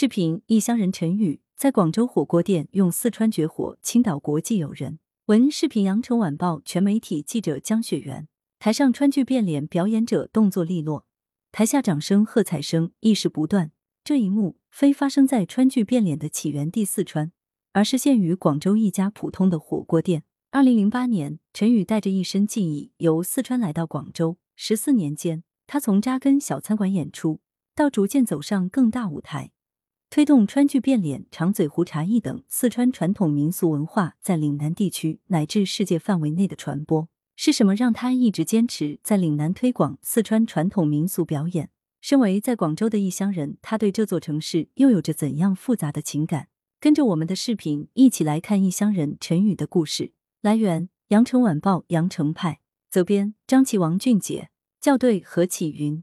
视频：异乡人陈宇在广州火锅店用四川绝活倾倒国际友人。文视频：羊城晚报全媒体记者江雪媛。台上川剧变脸，表演者动作利落，台下掌声喝彩声一时不断。这一幕非发生在川剧变脸的起源地四川，而是现于广州一家普通的火锅店。二零零八年，陈宇带着一身技艺由四川来到广州，十四年间，他从扎根小餐馆演出，到逐渐走上更大舞台。推动川剧变脸、长嘴壶茶艺等四川传统民俗文化在岭南地区乃至世界范围内的传播，是什么让他一直坚持在岭南推广四川传统民俗表演？身为在广州的异乡人，他对这座城市又有着怎样复杂的情感？跟着我们的视频一起来看异乡人陈宇的故事。来源：羊城晚报羊城派，责编：张琪、王俊杰，校对：何启云。